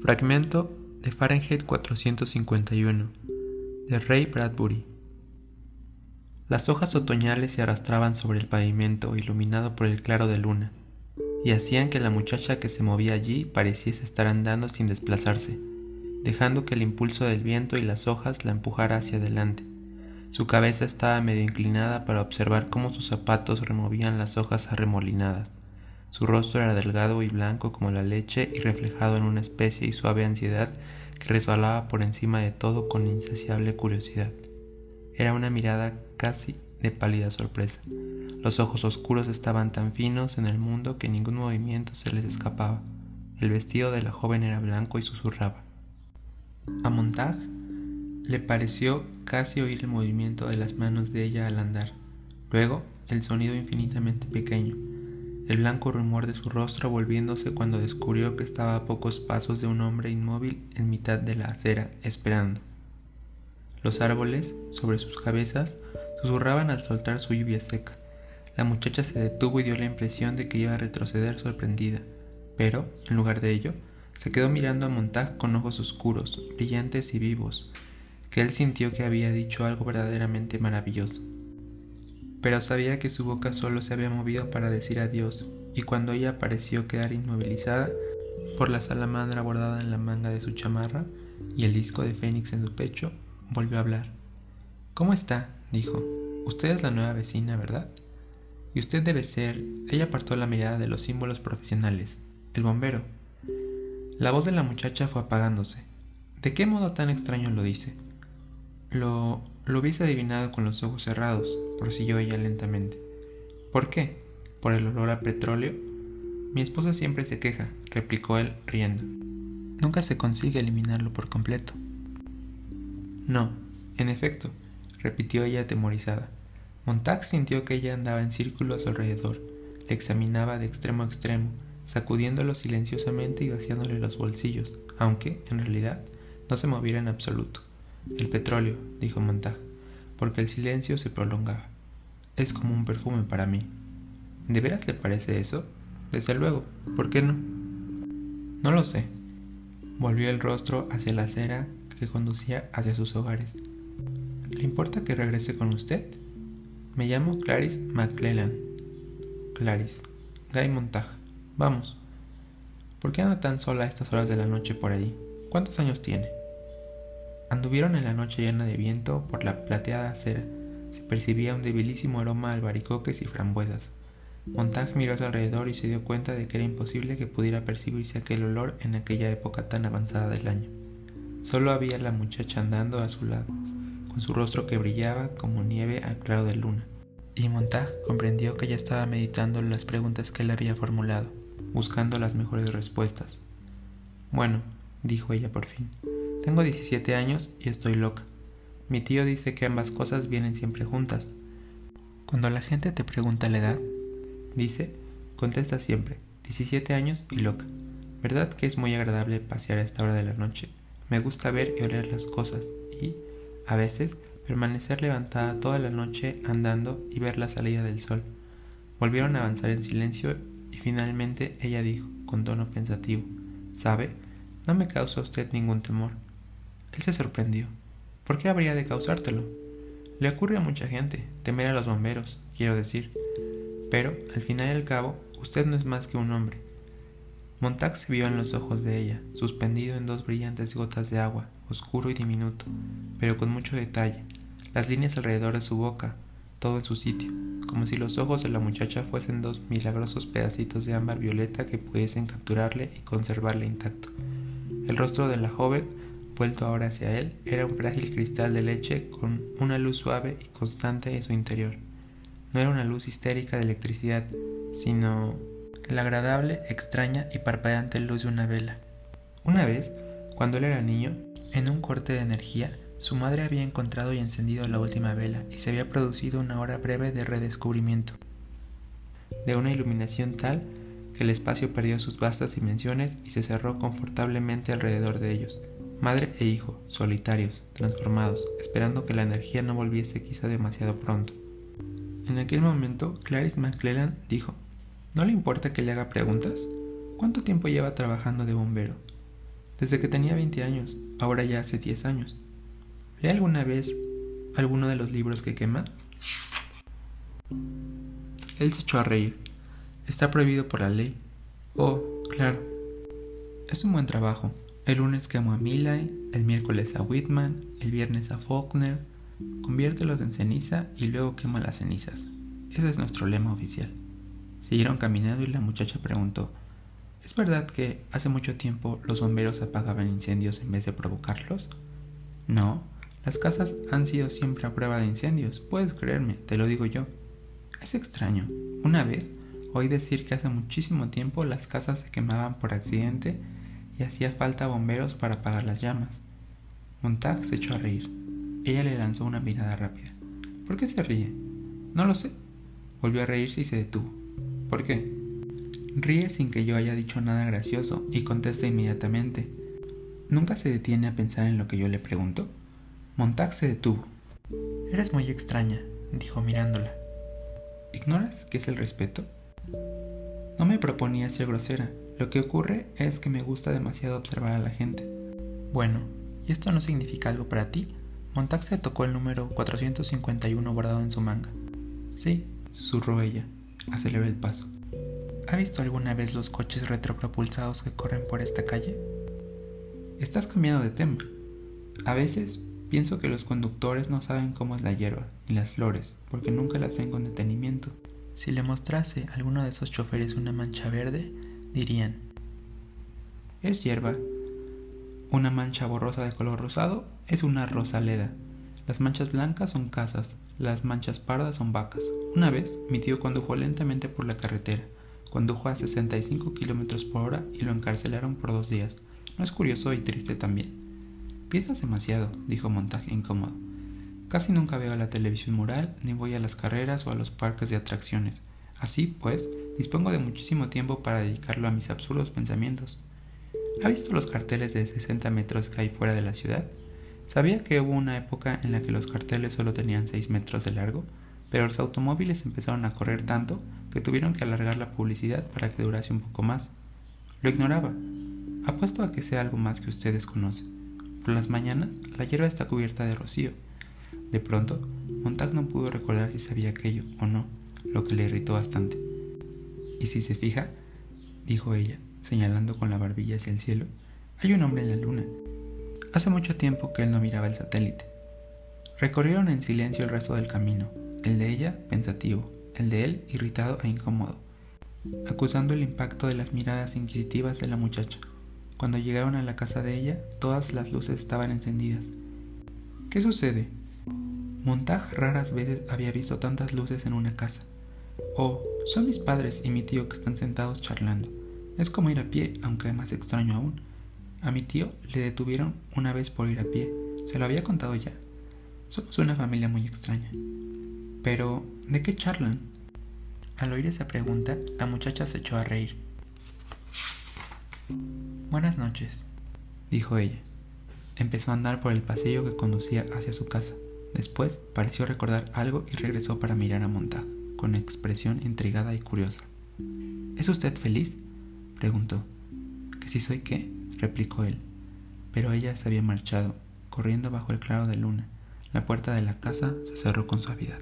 Fragmento de Fahrenheit 451 de Ray Bradbury. Las hojas otoñales se arrastraban sobre el pavimento iluminado por el claro de luna y hacían que la muchacha que se movía allí pareciese estar andando sin desplazarse, dejando que el impulso del viento y las hojas la empujara hacia adelante. Su cabeza estaba medio inclinada para observar cómo sus zapatos removían las hojas arremolinadas. Su rostro era delgado y blanco como la leche y reflejado en una especie y suave ansiedad que resbalaba por encima de todo con insaciable curiosidad. Era una mirada casi de pálida sorpresa. Los ojos oscuros estaban tan finos en el mundo que ningún movimiento se les escapaba. El vestido de la joven era blanco y susurraba. A Montag le pareció casi oír el movimiento de las manos de ella al andar. Luego, el sonido infinitamente pequeño, el blanco rumor de su rostro volviéndose cuando descubrió que estaba a pocos pasos de un hombre inmóvil en mitad de la acera, esperando. Los árboles, sobre sus cabezas, susurraban al soltar su lluvia seca. La muchacha se detuvo y dio la impresión de que iba a retroceder sorprendida, pero, en lugar de ello, se quedó mirando a Montag con ojos oscuros, brillantes y vivos, que él sintió que había dicho algo verdaderamente maravilloso pero sabía que su boca solo se había movido para decir adiós, y cuando ella pareció quedar inmovilizada por la salamandra bordada en la manga de su chamarra y el disco de Fénix en su pecho, volvió a hablar. ¿Cómo está? dijo. Usted es la nueva vecina, ¿verdad? Y usted debe ser... Ella apartó la mirada de los símbolos profesionales. El bombero. La voz de la muchacha fue apagándose. ¿De qué modo tan extraño lo dice? Lo... lo hubiese adivinado con los ojos cerrados, prosiguió ella lentamente. ¿Por qué? ¿Por el olor a petróleo? Mi esposa siempre se queja, replicó él riendo. Nunca se consigue eliminarlo por completo. No, en efecto, repitió ella atemorizada. Montag sintió que ella andaba en círculo a su alrededor, le examinaba de extremo a extremo, sacudiéndolo silenciosamente y vaciándole los bolsillos, aunque, en realidad, no se moviera en absoluto. El petróleo, dijo Montag, porque el silencio se prolongaba. Es como un perfume para mí. ¿De veras le parece eso? Desde luego, ¿por qué no? No lo sé. Volvió el rostro hacia la acera que conducía hacia sus hogares. ¿Le importa que regrese con usted? Me llamo Clarice McClellan. Clarice. Guy Montag. Vamos. ¿Por qué anda tan sola a estas horas de la noche por ahí? ¿Cuántos años tiene? Anduvieron en la noche llena de viento por la plateada acera. Se percibía un debilísimo aroma a albaricoques y frambuesas. Montag miró a su alrededor y se dio cuenta de que era imposible que pudiera percibirse aquel olor en aquella época tan avanzada del año. Solo había la muchacha andando a su lado, con su rostro que brillaba como nieve al claro de luna. Y Montag comprendió que ella estaba meditando las preguntas que él había formulado, buscando las mejores respuestas. Bueno, dijo ella por fin, tengo 17 años y estoy loca. Mi tío dice que ambas cosas vienen siempre juntas. Cuando la gente te pregunta la edad, dice, contesta siempre, 17 años y loca. ¿Verdad que es muy agradable pasear a esta hora de la noche? Me gusta ver y oler las cosas y, a veces, permanecer levantada toda la noche andando y ver la salida del sol. Volvieron a avanzar en silencio y finalmente ella dijo, con tono pensativo, ¿sabe? No me causa usted ningún temor. Él se sorprendió. ¿Por qué habría de causártelo? Le ocurre a mucha gente, temer a los bomberos, quiero decir. Pero, al final y al cabo, usted no es más que un hombre. Montag se vio en los ojos de ella, suspendido en dos brillantes gotas de agua, oscuro y diminuto, pero con mucho detalle, las líneas alrededor de su boca, todo en su sitio, como si los ojos de la muchacha fuesen dos milagrosos pedacitos de ámbar violeta que pudiesen capturarle y conservarle intacto. El rostro de la joven vuelto ahora hacia él, era un frágil cristal de leche con una luz suave y constante en su interior. No era una luz histérica de electricidad, sino la agradable, extraña y parpadeante luz de una vela. Una vez, cuando él era niño, en un corte de energía, su madre había encontrado y encendido la última vela y se había producido una hora breve de redescubrimiento, de una iluminación tal que el espacio perdió sus vastas dimensiones y se cerró confortablemente alrededor de ellos. Madre e hijo, solitarios, transformados, esperando que la energía no volviese quizá demasiado pronto. En aquel momento, Clarice McClellan dijo, ¿No le importa que le haga preguntas? ¿Cuánto tiempo lleva trabajando de bombero? Desde que tenía 20 años, ahora ya hace 10 años. ¿Lee alguna vez alguno de los libros que quema? Él se echó a reír. Está prohibido por la ley. Oh, claro. Es un buen trabajo. El lunes quemo a Millay, el miércoles a Whitman, el viernes a Faulkner, conviértelos en ceniza y luego quema las cenizas. Ese es nuestro lema oficial. Siguieron caminando y la muchacha preguntó, ¿Es verdad que hace mucho tiempo los bomberos apagaban incendios en vez de provocarlos? No, las casas han sido siempre a prueba de incendios, puedes creerme, te lo digo yo. Es extraño. Una vez oí decir que hace muchísimo tiempo las casas se quemaban por accidente y hacía falta bomberos para apagar las llamas. Montag se echó a reír. Ella le lanzó una mirada rápida. ¿Por qué se ríe? No lo sé. Volvió a reírse y se detuvo. ¿Por qué? Ríe sin que yo haya dicho nada gracioso y contesta inmediatamente. ¿Nunca se detiene a pensar en lo que yo le pregunto? Montag se detuvo. Eres muy extraña, dijo mirándola. ¿Ignoras qué es el respeto? No me proponía ser grosera. Lo que ocurre es que me gusta demasiado observar a la gente. Bueno, ¿y esto no significa algo para ti? Montag se tocó el número 451 bordado en su manga. Sí, susurró ella. Aceleró el paso. ¿Ha visto alguna vez los coches retropropulsados que corren por esta calle? Estás cambiando de tema. A veces pienso que los conductores no saben cómo es la hierba ni las flores, porque nunca las ven con detenimiento. Si le mostrase a alguno de esos choferes una mancha verde, dirían, es hierba. Una mancha borrosa de color rosado es una rosaleda. Las manchas blancas son casas, las manchas pardas son vacas. Una vez, mi tío condujo lentamente por la carretera Condujo a 65 kilómetros por hora y lo encarcelaron por dos días. ¿No es curioso y triste también? Piensas demasiado, dijo Montaje incómodo. Casi nunca veo la televisión mural, ni voy a las carreras o a los parques de atracciones. Así, pues, dispongo de muchísimo tiempo para dedicarlo a mis absurdos pensamientos. ¿Ha visto los carteles de 60 metros que hay fuera de la ciudad? Sabía que hubo una época en la que los carteles solo tenían 6 metros de largo, pero los automóviles empezaron a correr tanto que tuvieron que alargar la publicidad para que durase un poco más. Lo ignoraba. Apuesto a que sea algo más que ustedes conocen. Por las mañanas, la hierba está cubierta de rocío. De pronto, Montag no pudo recordar si sabía aquello o no, lo que le irritó bastante. Y si se fija, dijo ella, señalando con la barbilla hacia el cielo, hay un hombre en la luna. Hace mucho tiempo que él no miraba el satélite. Recorrieron en silencio el resto del camino, el de ella pensativo, el de él irritado e incómodo, acusando el impacto de las miradas inquisitivas de la muchacha. Cuando llegaron a la casa de ella, todas las luces estaban encendidas. ¿Qué sucede? Montag raras veces había visto tantas luces en una casa. Oh, son mis padres y mi tío que están sentados charlando. Es como ir a pie, aunque más extraño aún. A mi tío le detuvieron una vez por ir a pie. Se lo había contado ya. Somos una familia muy extraña. Pero, ¿de qué charlan? Al oír esa pregunta, la muchacha se echó a reír. Buenas noches, dijo ella. Empezó a andar por el pasillo que conducía hacia su casa. Después pareció recordar algo y regresó para mirar a Montag, con expresión intrigada y curiosa. ¿Es usted feliz? preguntó. ¿Que si soy qué? replicó él. Pero ella se había marchado, corriendo bajo el claro de luna. La puerta de la casa se cerró con suavidad.